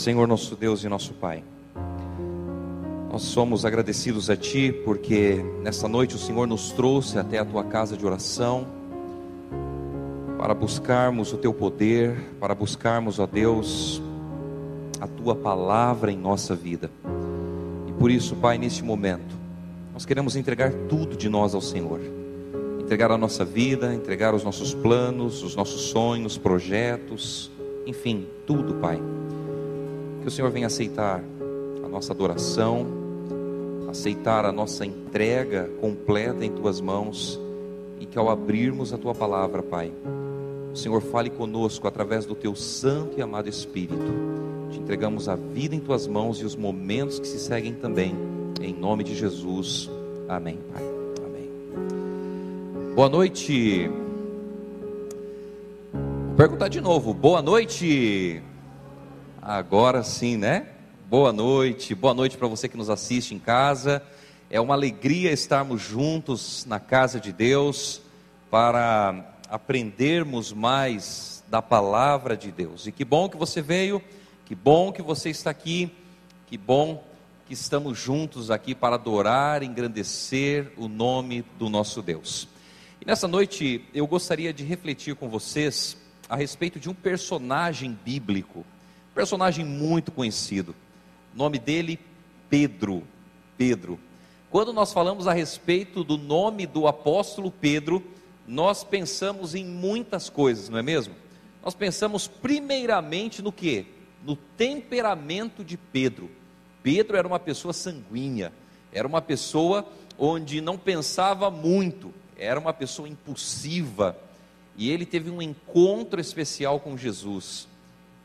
Senhor nosso Deus e nosso Pai. Nós somos agradecidos a Ti porque nessa noite o Senhor nos trouxe até a Tua casa de oração para buscarmos o Teu poder, para buscarmos, ó Deus, a Tua palavra em nossa vida. E por isso, Pai, neste momento, nós queremos entregar tudo de nós ao Senhor. Entregar a nossa vida, entregar os nossos planos, os nossos sonhos, projetos, enfim, tudo, Pai. Que o Senhor venha aceitar a nossa adoração, aceitar a nossa entrega completa em tuas mãos e que ao abrirmos a tua palavra, Pai, o Senhor fale conosco através do teu santo e amado Espírito. Te entregamos a vida em tuas mãos e os momentos que se seguem também, em nome de Jesus. Amém, Pai. Amém. Boa noite. Vou perguntar de novo. Boa noite. Agora sim, né? Boa noite, boa noite para você que nos assiste em casa. É uma alegria estarmos juntos na casa de Deus para aprendermos mais da palavra de Deus. E que bom que você veio, que bom que você está aqui, que bom que estamos juntos aqui para adorar, engrandecer o nome do nosso Deus. E nessa noite eu gostaria de refletir com vocês a respeito de um personagem bíblico, personagem muito conhecido. O nome dele, Pedro. Pedro. Quando nós falamos a respeito do nome do apóstolo Pedro, nós pensamos em muitas coisas, não é mesmo? Nós pensamos primeiramente no que? No temperamento de Pedro. Pedro era uma pessoa sanguínea, era uma pessoa onde não pensava muito, era uma pessoa impulsiva, e ele teve um encontro especial com Jesus,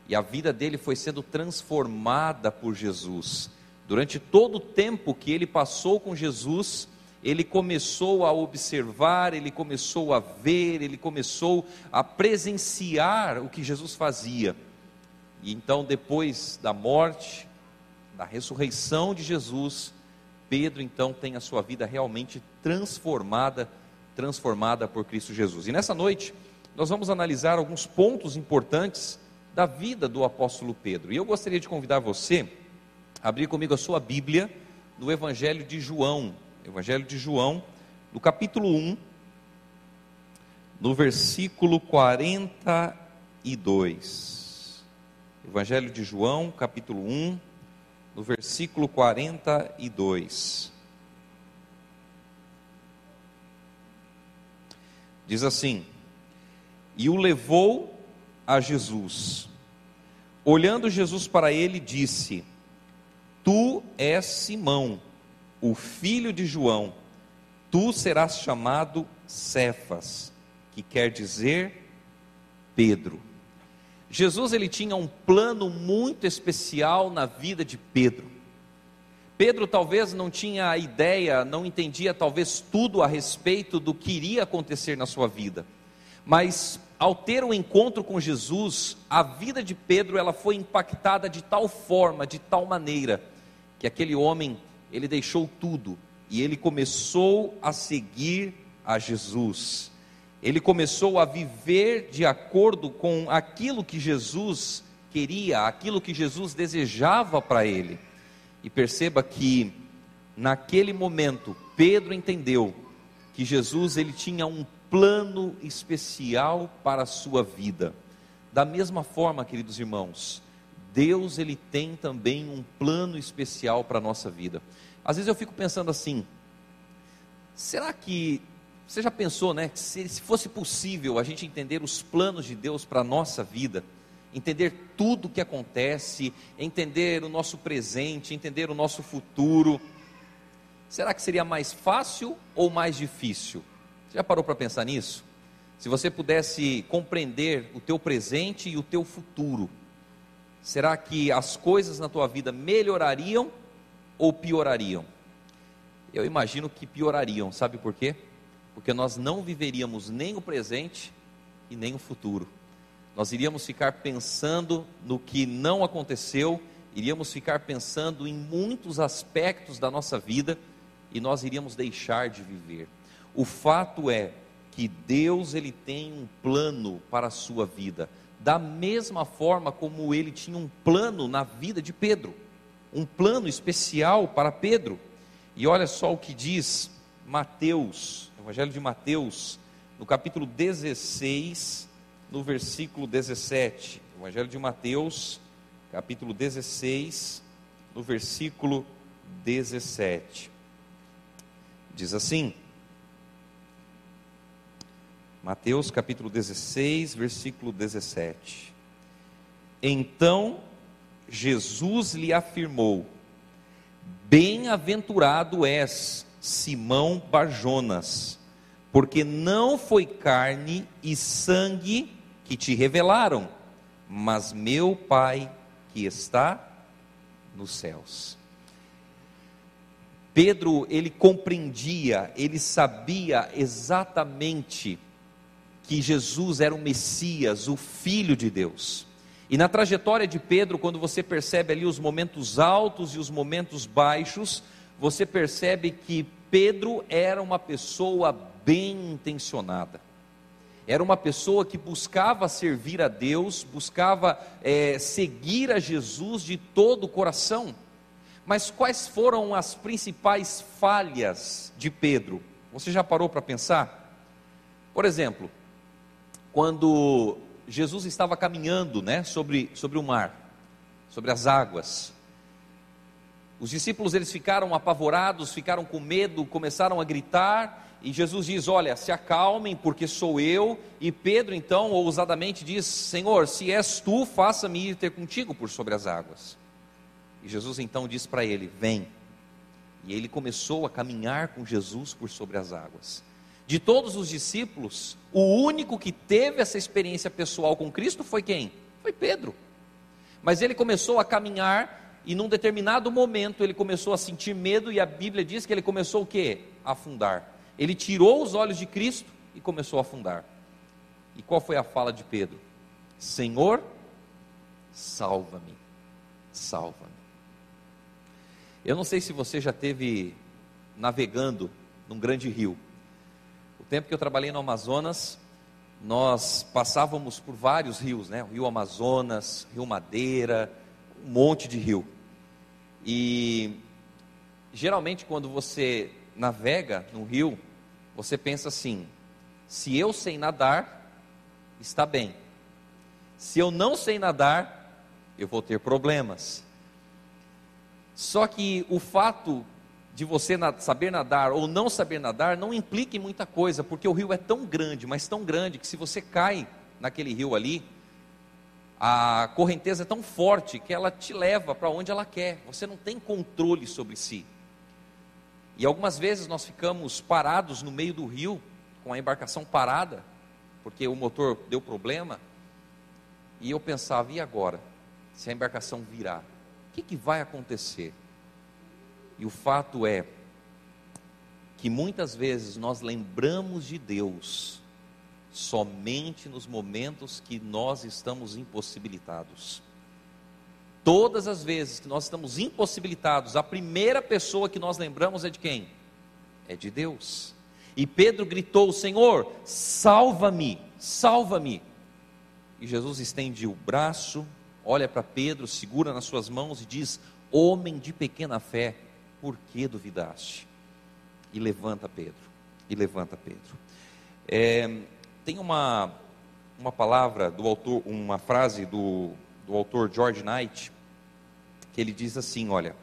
e a vida dele foi sendo transformada por Jesus. Durante todo o tempo que ele passou com Jesus, ele começou a observar, ele começou a ver, ele começou a presenciar o que Jesus fazia. E então, depois da morte, da ressurreição de Jesus, Pedro então tem a sua vida realmente transformada, transformada por Cristo Jesus. E nessa noite, nós vamos analisar alguns pontos importantes da vida do apóstolo Pedro. E eu gostaria de convidar você a abrir comigo a sua Bíblia no Evangelho de João, Evangelho de João, no capítulo 1, no versículo 42. Evangelho de João, capítulo 1, no versículo 42. Diz assim: E o levou a Jesus. Olhando Jesus para ele, disse: Tu és Simão o filho de João, tu serás chamado Cefas, que quer dizer Pedro. Jesus ele tinha um plano muito especial na vida de Pedro. Pedro talvez não tinha a ideia, não entendia talvez tudo a respeito do que iria acontecer na sua vida. Mas ao ter o um encontro com Jesus, a vida de Pedro ela foi impactada de tal forma, de tal maneira, que aquele homem ele deixou tudo e ele começou a seguir a Jesus. Ele começou a viver de acordo com aquilo que Jesus queria, aquilo que Jesus desejava para ele. E perceba que naquele momento Pedro entendeu que Jesus ele tinha um plano especial para a sua vida. Da mesma forma, queridos irmãos, Deus ele tem também um plano especial para a nossa vida. Às vezes eu fico pensando assim: será que você já pensou, né? Que se, se fosse possível a gente entender os planos de Deus para a nossa vida, entender tudo o que acontece, entender o nosso presente, entender o nosso futuro, será que seria mais fácil ou mais difícil? Já parou para pensar nisso? Se você pudesse compreender o teu presente e o teu futuro, será que as coisas na tua vida melhorariam ou piorariam? Eu imagino que piorariam, sabe por quê? Porque nós não viveríamos nem o presente e nem o futuro. Nós iríamos ficar pensando no que não aconteceu, iríamos ficar pensando em muitos aspectos da nossa vida e nós iríamos deixar de viver. O fato é que Deus ele tem um plano para a sua vida. da mesma forma como ele tinha um plano na vida de Pedro, um plano especial para Pedro. E olha só o que diz Mateus, Evangelho de Mateus, no capítulo 16, no versículo 17. Evangelho de Mateus, capítulo 16, no versículo 17. Diz assim: Mateus capítulo 16, versículo 17. Então Jesus lhe afirmou: Bem-aventurado és, Simão Barjonas, porque não foi carne e sangue que te revelaram, mas meu Pai que está nos céus. Pedro, ele compreendia, ele sabia exatamente que Jesus era o Messias, o Filho de Deus. E na trajetória de Pedro, quando você percebe ali os momentos altos e os momentos baixos, você percebe que Pedro era uma pessoa bem intencionada. Era uma pessoa que buscava servir a Deus, buscava é, seguir a Jesus de todo o coração. Mas quais foram as principais falhas de Pedro? Você já parou para pensar? Por exemplo, quando Jesus estava caminhando né, sobre, sobre o mar, sobre as águas. Os discípulos eles ficaram apavorados, ficaram com medo, começaram a gritar, e Jesus diz: Olha, se acalmem, porque sou eu. E Pedro, então, ousadamente diz: Senhor, se és tu, faça-me ir ter contigo por sobre as águas. E Jesus então diz para ele: Vem. E ele começou a caminhar com Jesus por sobre as águas. De todos os discípulos, o único que teve essa experiência pessoal com Cristo foi quem? Foi Pedro. Mas ele começou a caminhar e num determinado momento ele começou a sentir medo e a Bíblia diz que ele começou o quê? A afundar. Ele tirou os olhos de Cristo e começou a afundar. E qual foi a fala de Pedro? Senhor, salva-me. Salva-me. Eu não sei se você já teve navegando num grande rio tempo que eu trabalhei no Amazonas, nós passávamos por vários rios, né? O Rio Amazonas, Rio Madeira, um monte de rio. E geralmente quando você navega no rio, você pensa assim: se eu sei nadar, está bem. Se eu não sei nadar, eu vou ter problemas. Só que o fato de você saber nadar ou não saber nadar não implica em muita coisa, porque o rio é tão grande, mas tão grande, que se você cai naquele rio ali, a correnteza é tão forte que ela te leva para onde ela quer, você não tem controle sobre si. E algumas vezes nós ficamos parados no meio do rio, com a embarcação parada, porque o motor deu problema, e eu pensava, e agora? Se a embarcação virar, o que, que vai acontecer? E o fato é que muitas vezes nós lembramos de Deus somente nos momentos que nós estamos impossibilitados. Todas as vezes que nós estamos impossibilitados, a primeira pessoa que nós lembramos é de quem? É de Deus. E Pedro gritou: Senhor, salva-me, salva-me. E Jesus estende o braço, olha para Pedro, segura nas suas mãos e diz: Homem de pequena fé, por que duvidaste? E levanta Pedro, e levanta Pedro. É, tem uma, uma palavra do autor, uma frase do, do autor George Knight, que ele diz assim: olha,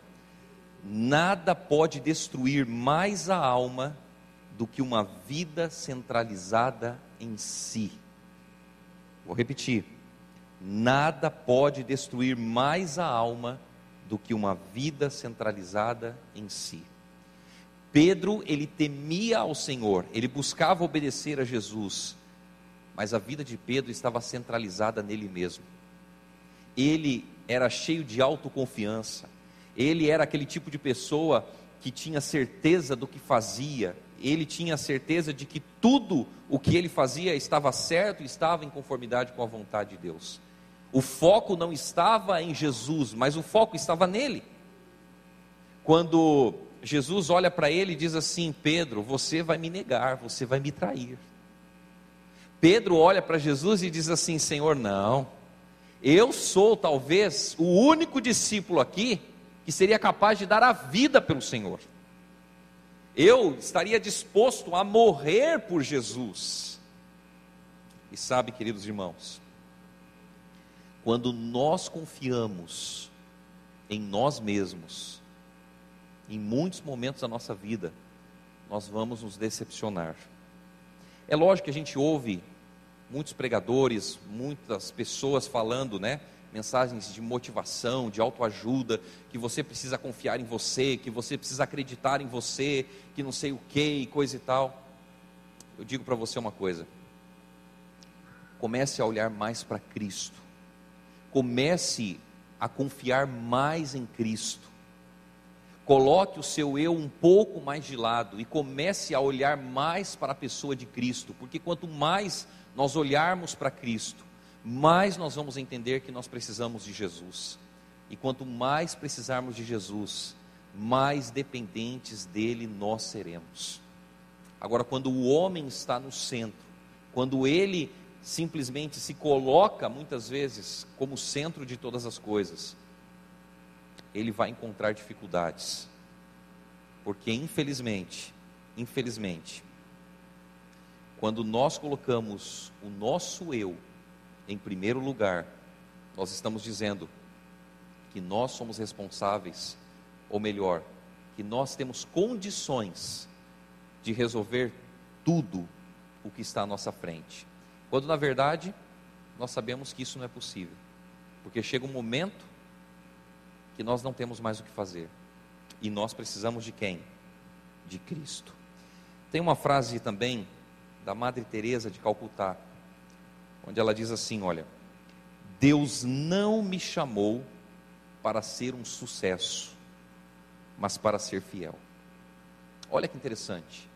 nada pode destruir mais a alma do que uma vida centralizada em si. Vou repetir: nada pode destruir mais a alma do que uma vida centralizada em si. Pedro, ele temia ao Senhor, ele buscava obedecer a Jesus, mas a vida de Pedro estava centralizada nele mesmo. Ele era cheio de autoconfiança, ele era aquele tipo de pessoa que tinha certeza do que fazia, ele tinha certeza de que tudo o que ele fazia estava certo e estava em conformidade com a vontade de Deus. O foco não estava em Jesus, mas o foco estava nele. Quando Jesus olha para ele e diz assim: Pedro, você vai me negar, você vai me trair. Pedro olha para Jesus e diz assim: Senhor, não, eu sou talvez o único discípulo aqui que seria capaz de dar a vida pelo Senhor. Eu estaria disposto a morrer por Jesus. E sabe, queridos irmãos, quando nós confiamos em nós mesmos, em muitos momentos da nossa vida, nós vamos nos decepcionar. É lógico que a gente ouve muitos pregadores, muitas pessoas falando, né? mensagens de motivação, de autoajuda, que você precisa confiar em você, que você precisa acreditar em você, que não sei o que e coisa e tal. Eu digo para você uma coisa: comece a olhar mais para Cristo, comece a confiar mais em Cristo, coloque o seu eu um pouco mais de lado e comece a olhar mais para a pessoa de Cristo, porque quanto mais nós olharmos para Cristo, mais nós vamos entender que nós precisamos de Jesus. E quanto mais precisarmos de Jesus, mais dependentes dele nós seremos. Agora, quando o homem está no centro, quando ele simplesmente se coloca muitas vezes como centro de todas as coisas, ele vai encontrar dificuldades. Porque infelizmente, infelizmente, quando nós colocamos o nosso eu em primeiro lugar, nós estamos dizendo que nós somos responsáveis, ou melhor, que nós temos condições de resolver tudo o que está à nossa frente. Quando na verdade, nós sabemos que isso não é possível, porque chega um momento que nós não temos mais o que fazer, e nós precisamos de quem? De Cristo. Tem uma frase também da Madre Teresa de Calcutá, onde ela diz assim: Olha, Deus não me chamou para ser um sucesso, mas para ser fiel. Olha que interessante.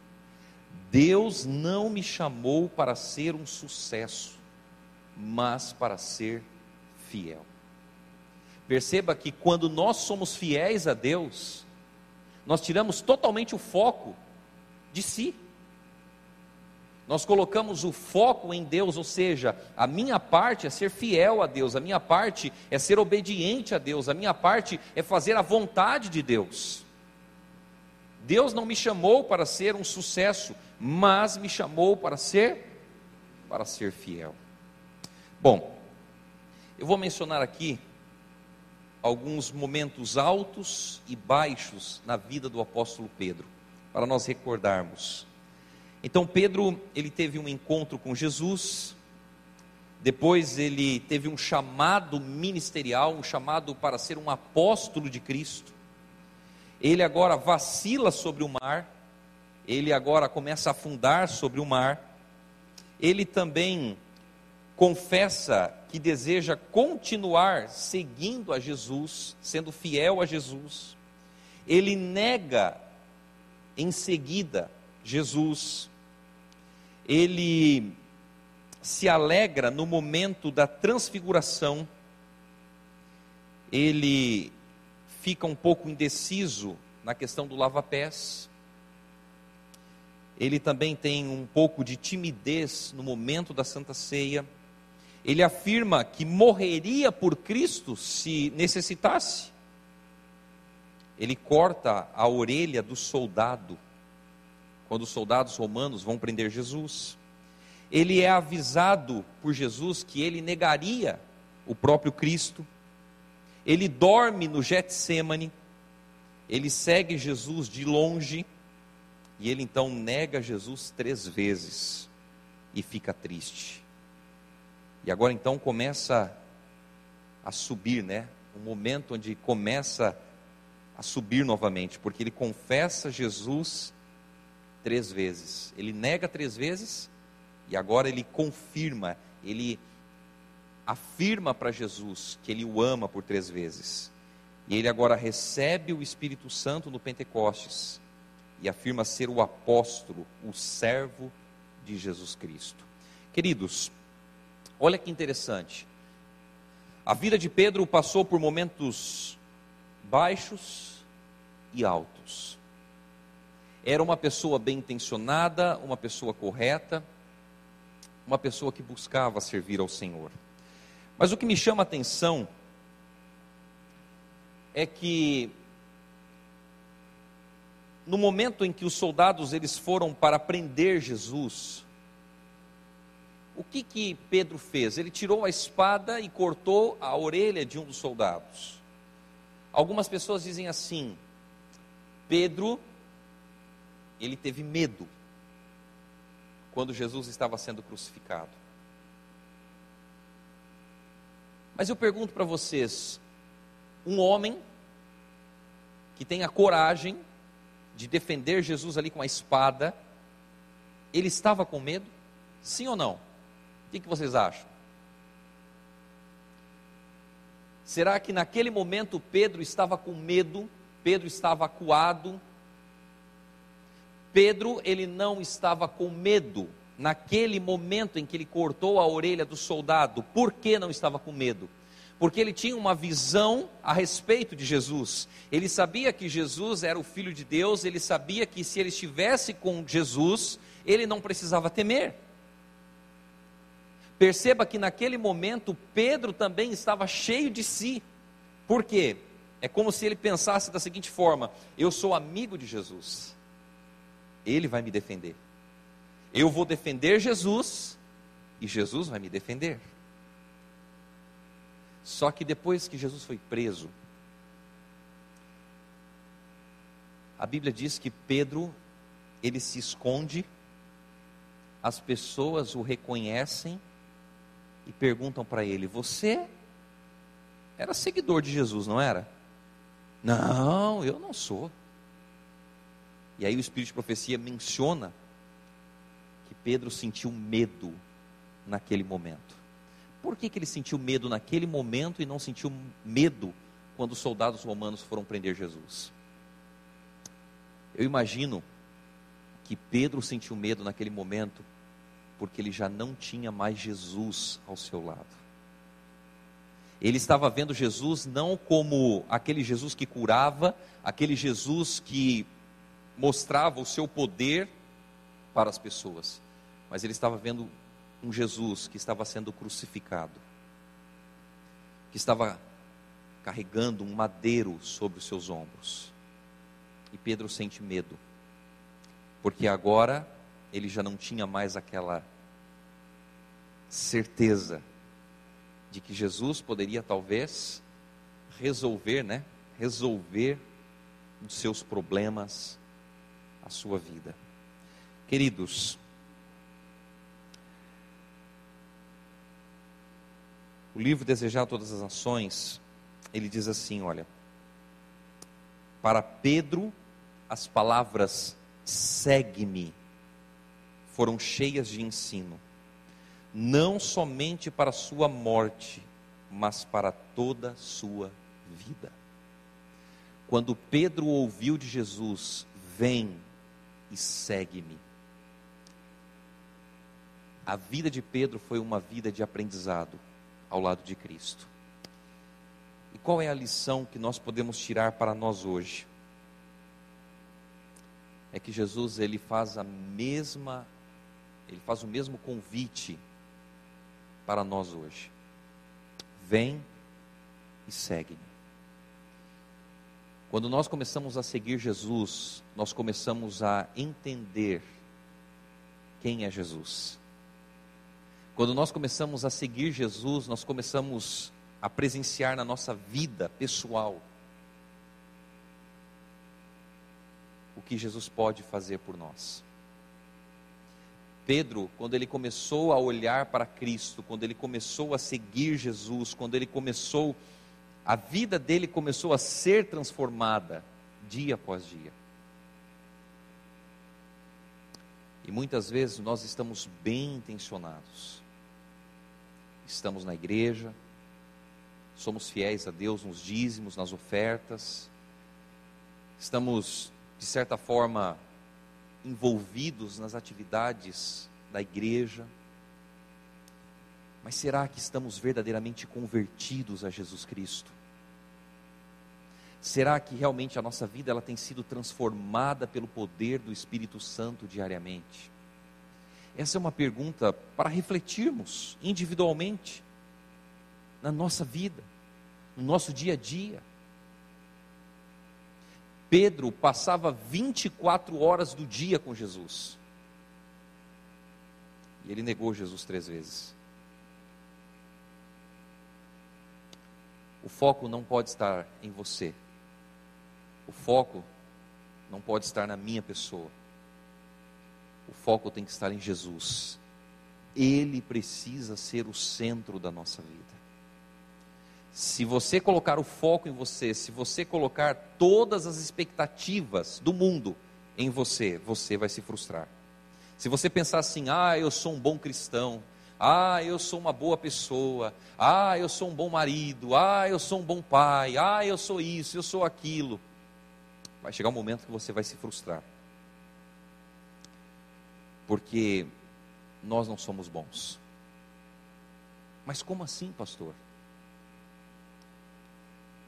Deus não me chamou para ser um sucesso, mas para ser fiel. Perceba que quando nós somos fiéis a Deus, nós tiramos totalmente o foco de si. Nós colocamos o foco em Deus, ou seja, a minha parte é ser fiel a Deus, a minha parte é ser obediente a Deus, a minha parte é fazer a vontade de Deus. Deus não me chamou para ser um sucesso, mas me chamou para ser para ser fiel. Bom, eu vou mencionar aqui alguns momentos altos e baixos na vida do apóstolo Pedro, para nós recordarmos. Então Pedro, ele teve um encontro com Jesus, depois ele teve um chamado ministerial, um chamado para ser um apóstolo de Cristo. Ele agora vacila sobre o mar, ele agora começa a afundar sobre o mar. Ele também confessa que deseja continuar seguindo a Jesus, sendo fiel a Jesus. Ele nega em seguida Jesus ele se alegra no momento da transfiguração, ele fica um pouco indeciso na questão do lava-pés, ele também tem um pouco de timidez no momento da Santa Ceia, ele afirma que morreria por Cristo se necessitasse, ele corta a orelha do soldado, quando os soldados romanos vão prender Jesus. Ele é avisado por Jesus que ele negaria o próprio Cristo. Ele dorme no Getsemane. Ele segue Jesus de longe. E ele então nega Jesus três vezes e fica triste. E agora então começa a subir, né? Um momento onde começa a subir novamente, porque ele confessa Jesus três vezes. Ele nega três vezes e agora ele confirma, ele afirma para Jesus que ele o ama por três vezes. E ele agora recebe o Espírito Santo no Pentecostes e afirma ser o apóstolo, o servo de Jesus Cristo. Queridos, olha que interessante. A vida de Pedro passou por momentos baixos e altos era uma pessoa bem intencionada, uma pessoa correta, uma pessoa que buscava servir ao Senhor. Mas o que me chama a atenção é que no momento em que os soldados eles foram para prender Jesus, o que que Pedro fez? Ele tirou a espada e cortou a orelha de um dos soldados. Algumas pessoas dizem assim: Pedro ele teve medo quando Jesus estava sendo crucificado. Mas eu pergunto para vocês: um homem que tem a coragem de defender Jesus ali com a espada, ele estava com medo? Sim ou não? O que, que vocês acham? Será que naquele momento Pedro estava com medo? Pedro estava acuado? Pedro, ele não estava com medo naquele momento em que ele cortou a orelha do soldado. Por que não estava com medo? Porque ele tinha uma visão a respeito de Jesus. Ele sabia que Jesus era o Filho de Deus, ele sabia que se ele estivesse com Jesus, ele não precisava temer. Perceba que naquele momento Pedro também estava cheio de si. Por quê? É como se ele pensasse da seguinte forma: eu sou amigo de Jesus. Ele vai me defender. Eu vou defender Jesus e Jesus vai me defender. Só que depois que Jesus foi preso, a Bíblia diz que Pedro, ele se esconde, as pessoas o reconhecem e perguntam para ele: Você era seguidor de Jesus, não era? Não, eu não sou. E aí o Espírito de Profecia menciona Pedro sentiu medo naquele momento. Por que, que ele sentiu medo naquele momento e não sentiu medo quando os soldados romanos foram prender Jesus? Eu imagino que Pedro sentiu medo naquele momento porque ele já não tinha mais Jesus ao seu lado. Ele estava vendo Jesus não como aquele Jesus que curava, aquele Jesus que mostrava o seu poder para as pessoas, mas ele estava vendo um Jesus que estava sendo crucificado, que estava carregando um madeiro sobre os seus ombros. E Pedro sente medo, porque agora ele já não tinha mais aquela certeza de que Jesus poderia talvez resolver, né? Resolver os seus problemas, a sua vida. Queridos, o livro Desejar Todas as Nações, ele diz assim: olha, para Pedro, as palavras segue-me foram cheias de ensino, não somente para sua morte, mas para toda sua vida. Quando Pedro ouviu de Jesus, vem e segue-me. A vida de Pedro foi uma vida de aprendizado ao lado de Cristo. E qual é a lição que nós podemos tirar para nós hoje? É que Jesus ele faz a mesma ele faz o mesmo convite para nós hoje. Vem e segue-me. Quando nós começamos a seguir Jesus, nós começamos a entender quem é Jesus. Quando nós começamos a seguir Jesus, nós começamos a presenciar na nossa vida pessoal o que Jesus pode fazer por nós. Pedro, quando ele começou a olhar para Cristo, quando ele começou a seguir Jesus, quando ele começou a vida dele começou a ser transformada dia após dia. E muitas vezes nós estamos bem intencionados, estamos na igreja, somos fiéis a Deus nos dízimos, nas ofertas, estamos, de certa forma, envolvidos nas atividades da igreja, mas será que estamos verdadeiramente convertidos a Jesus Cristo? Será que realmente a nossa vida ela tem sido transformada pelo poder do Espírito Santo diariamente? Essa é uma pergunta para refletirmos individualmente na nossa vida, no nosso dia a dia. Pedro passava 24 horas do dia com Jesus. E ele negou Jesus três vezes. O foco não pode estar em você. O foco não pode estar na minha pessoa. O foco tem que estar em Jesus. Ele precisa ser o centro da nossa vida. Se você colocar o foco em você, se você colocar todas as expectativas do mundo em você, você vai se frustrar. Se você pensar assim, ah, eu sou um bom cristão, ah, eu sou uma boa pessoa, ah, eu sou um bom marido, ah, eu sou um bom pai, ah, eu sou isso, eu sou aquilo. Vai chegar um momento que você vai se frustrar. Porque nós não somos bons. Mas como assim, pastor?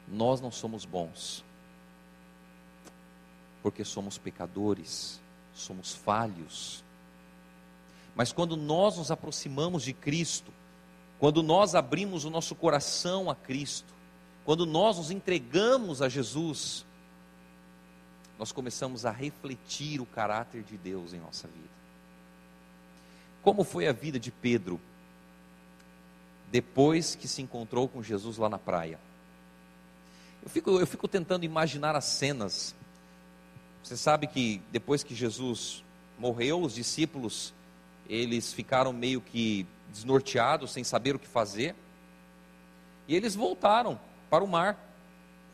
Nós não somos bons, porque somos pecadores, somos falhos. Mas quando nós nos aproximamos de Cristo, quando nós abrimos o nosso coração a Cristo, quando nós nos entregamos a Jesus, nós começamos a refletir o caráter de Deus em nossa vida. Como foi a vida de Pedro depois que se encontrou com Jesus lá na praia? Eu fico, eu fico tentando imaginar as cenas. Você sabe que depois que Jesus morreu, os discípulos eles ficaram meio que desnorteados, sem saber o que fazer. E eles voltaram para o mar,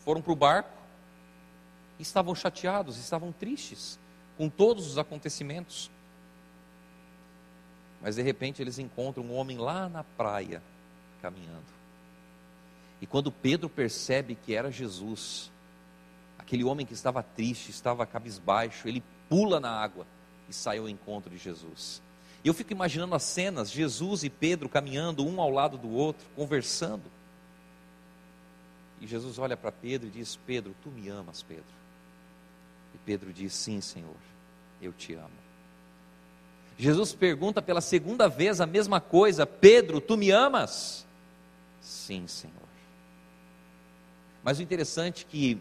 foram para o barco, e estavam chateados, estavam tristes com todos os acontecimentos. Mas de repente eles encontram um homem lá na praia, caminhando. E quando Pedro percebe que era Jesus, aquele homem que estava triste, estava cabisbaixo, ele pula na água e sai ao encontro de Jesus. E eu fico imaginando as cenas, Jesus e Pedro caminhando um ao lado do outro, conversando. E Jesus olha para Pedro e diz: Pedro, tu me amas, Pedro. E Pedro diz: Sim, Senhor, eu te amo. Jesus pergunta pela segunda vez a mesma coisa: Pedro, tu me amas? Sim, Senhor. Mas o interessante é que,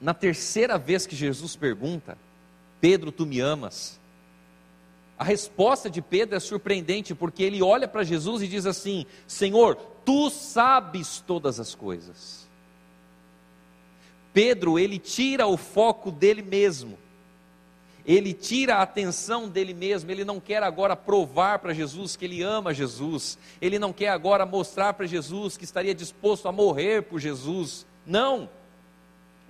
na terceira vez que Jesus pergunta, Pedro, tu me amas? A resposta de Pedro é surpreendente, porque ele olha para Jesus e diz assim: Senhor, tu sabes todas as coisas. Pedro, ele tira o foco dele mesmo, ele tira a atenção dele mesmo, ele não quer agora provar para Jesus que ele ama Jesus, ele não quer agora mostrar para Jesus que estaria disposto a morrer por Jesus, não.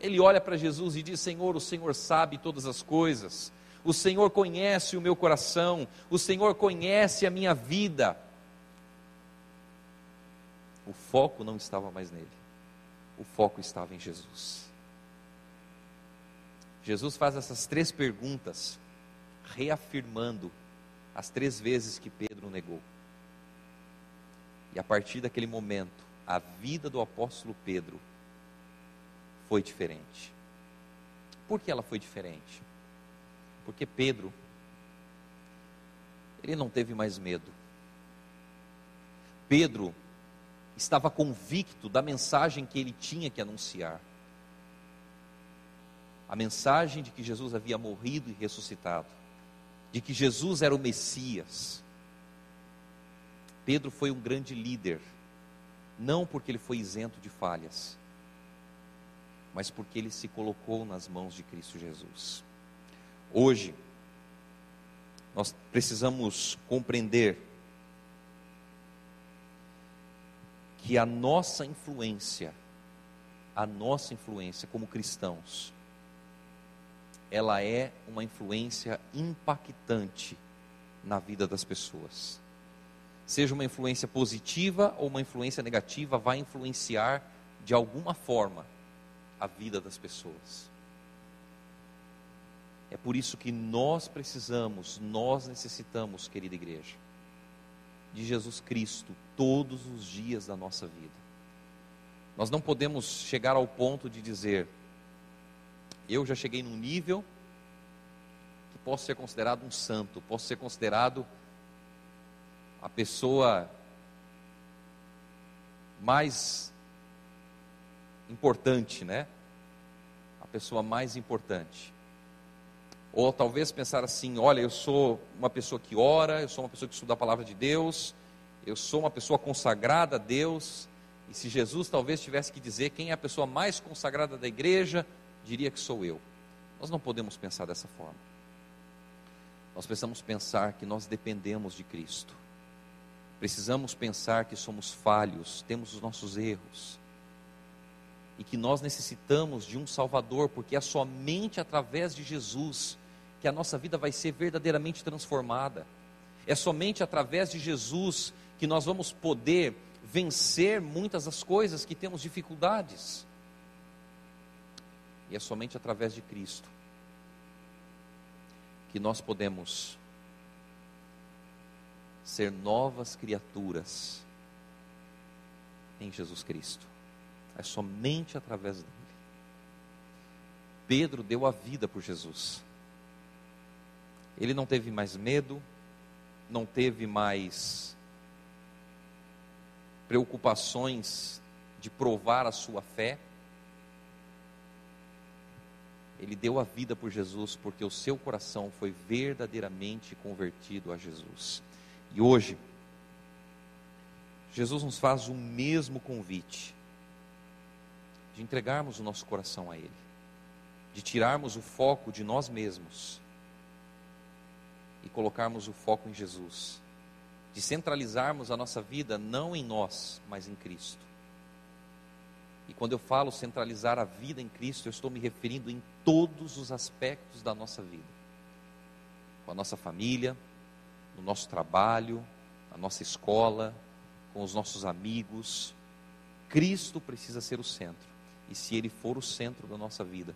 Ele olha para Jesus e diz: Senhor, o Senhor sabe todas as coisas, o Senhor conhece o meu coração, o Senhor conhece a minha vida. O foco não estava mais nele, o foco estava em Jesus. Jesus faz essas três perguntas, reafirmando as três vezes que Pedro negou. E a partir daquele momento, a vida do apóstolo Pedro foi diferente. Por que ela foi diferente? Porque Pedro, ele não teve mais medo. Pedro estava convicto da mensagem que ele tinha que anunciar. A mensagem de que Jesus havia morrido e ressuscitado, de que Jesus era o Messias. Pedro foi um grande líder, não porque ele foi isento de falhas, mas porque ele se colocou nas mãos de Cristo Jesus. Hoje, nós precisamos compreender que a nossa influência, a nossa influência como cristãos, ela é uma influência impactante na vida das pessoas. Seja uma influência positiva ou uma influência negativa, vai influenciar de alguma forma a vida das pessoas. É por isso que nós precisamos, nós necessitamos, querida igreja, de Jesus Cristo todos os dias da nossa vida. Nós não podemos chegar ao ponto de dizer, eu já cheguei num nível que posso ser considerado um santo, posso ser considerado a pessoa mais importante, né? A pessoa mais importante. Ou talvez pensar assim: olha, eu sou uma pessoa que ora, eu sou uma pessoa que estuda a palavra de Deus, eu sou uma pessoa consagrada a Deus. E se Jesus talvez tivesse que dizer quem é a pessoa mais consagrada da igreja, diria que sou eu. Nós não podemos pensar dessa forma. Nós precisamos pensar que nós dependemos de Cristo. Precisamos pensar que somos falhos, temos os nossos erros. E que nós necessitamos de um Salvador, porque é somente através de Jesus que a nossa vida vai ser verdadeiramente transformada. É somente através de Jesus que nós vamos poder vencer muitas das coisas que temos dificuldades. E é somente através de Cristo que nós podemos ser novas criaturas em Jesus Cristo. É somente através dele. Pedro deu a vida por Jesus. Ele não teve mais medo, não teve mais preocupações de provar a sua fé. Ele deu a vida por Jesus porque o seu coração foi verdadeiramente convertido a Jesus. E hoje, Jesus nos faz o mesmo convite de entregarmos o nosso coração a Ele, de tirarmos o foco de nós mesmos e colocarmos o foco em Jesus, de centralizarmos a nossa vida não em nós, mas em Cristo. E quando eu falo centralizar a vida em Cristo, eu estou me referindo em todos os aspectos da nossa vida. Com a nossa família, no nosso trabalho, na nossa escola, com os nossos amigos. Cristo precisa ser o centro. E se Ele for o centro da nossa vida,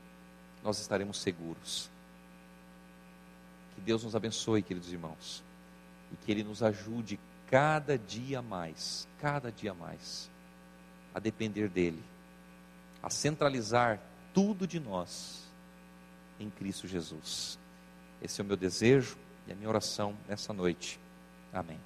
nós estaremos seguros. Que Deus nos abençoe, queridos irmãos. E que Ele nos ajude cada dia mais, cada dia mais, a depender dEle a centralizar tudo de nós em Cristo Jesus. Esse é o meu desejo e a minha oração nessa noite. Amém.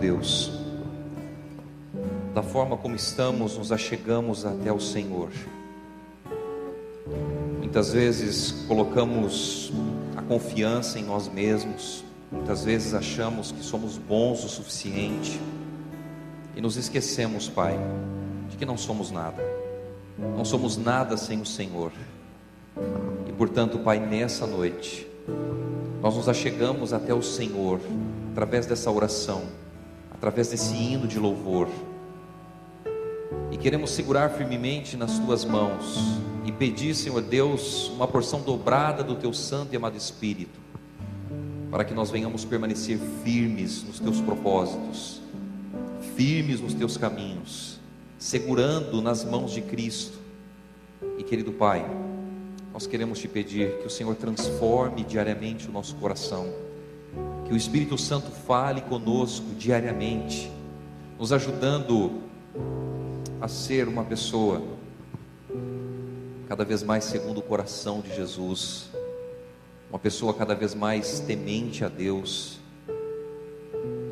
Deus, da forma como estamos, nos achegamos até o Senhor. Muitas vezes colocamos a confiança em nós mesmos, muitas vezes achamos que somos bons o suficiente. E nos esquecemos, Pai, de que não somos nada, não somos nada sem o Senhor. E portanto, Pai, nessa noite, nós nos achegamos até o Senhor através dessa oração, através desse hino de louvor e queremos segurar firmemente nas tuas mãos e pedir, Senhor Deus, uma porção dobrada do teu santo e amado Espírito, para que nós venhamos permanecer firmes nos teus propósitos, firmes nos teus caminhos, segurando nas mãos de Cristo. E querido Pai, nós queremos te pedir que o Senhor transforme diariamente o nosso coração, que o Espírito Santo fale conosco diariamente, nos ajudando a ser uma pessoa cada vez mais segundo o coração de Jesus, uma pessoa cada vez mais temente a Deus.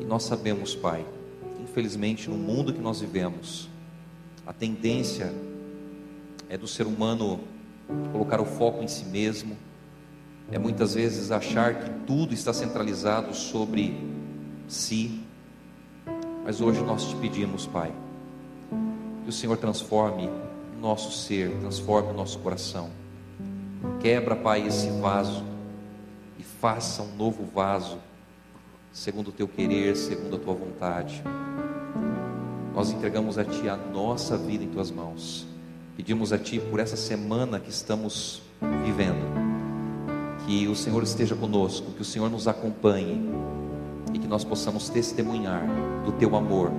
E nós sabemos, Pai, infelizmente no mundo que nós vivemos, a tendência é do ser humano colocar o foco em si mesmo, é muitas vezes achar que tudo está centralizado sobre si. Mas hoje nós te pedimos, Pai, que o Senhor transforme o nosso ser, transforme o nosso coração. Quebra, Pai, esse vaso e faça um novo vaso, segundo o teu querer, segundo a tua vontade. Nós entregamos a Ti a nossa vida em Tuas mãos. Pedimos a Ti por essa semana que estamos vivendo, que o Senhor esteja conosco, que o Senhor nos acompanhe e que nós possamos testemunhar do Teu amor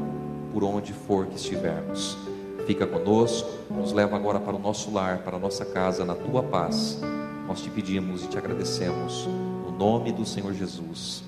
por onde for que estivermos. Fica conosco, nos leva agora para o nosso lar, para a nossa casa, na tua paz. Nós te pedimos e te agradecemos, no nome do Senhor Jesus.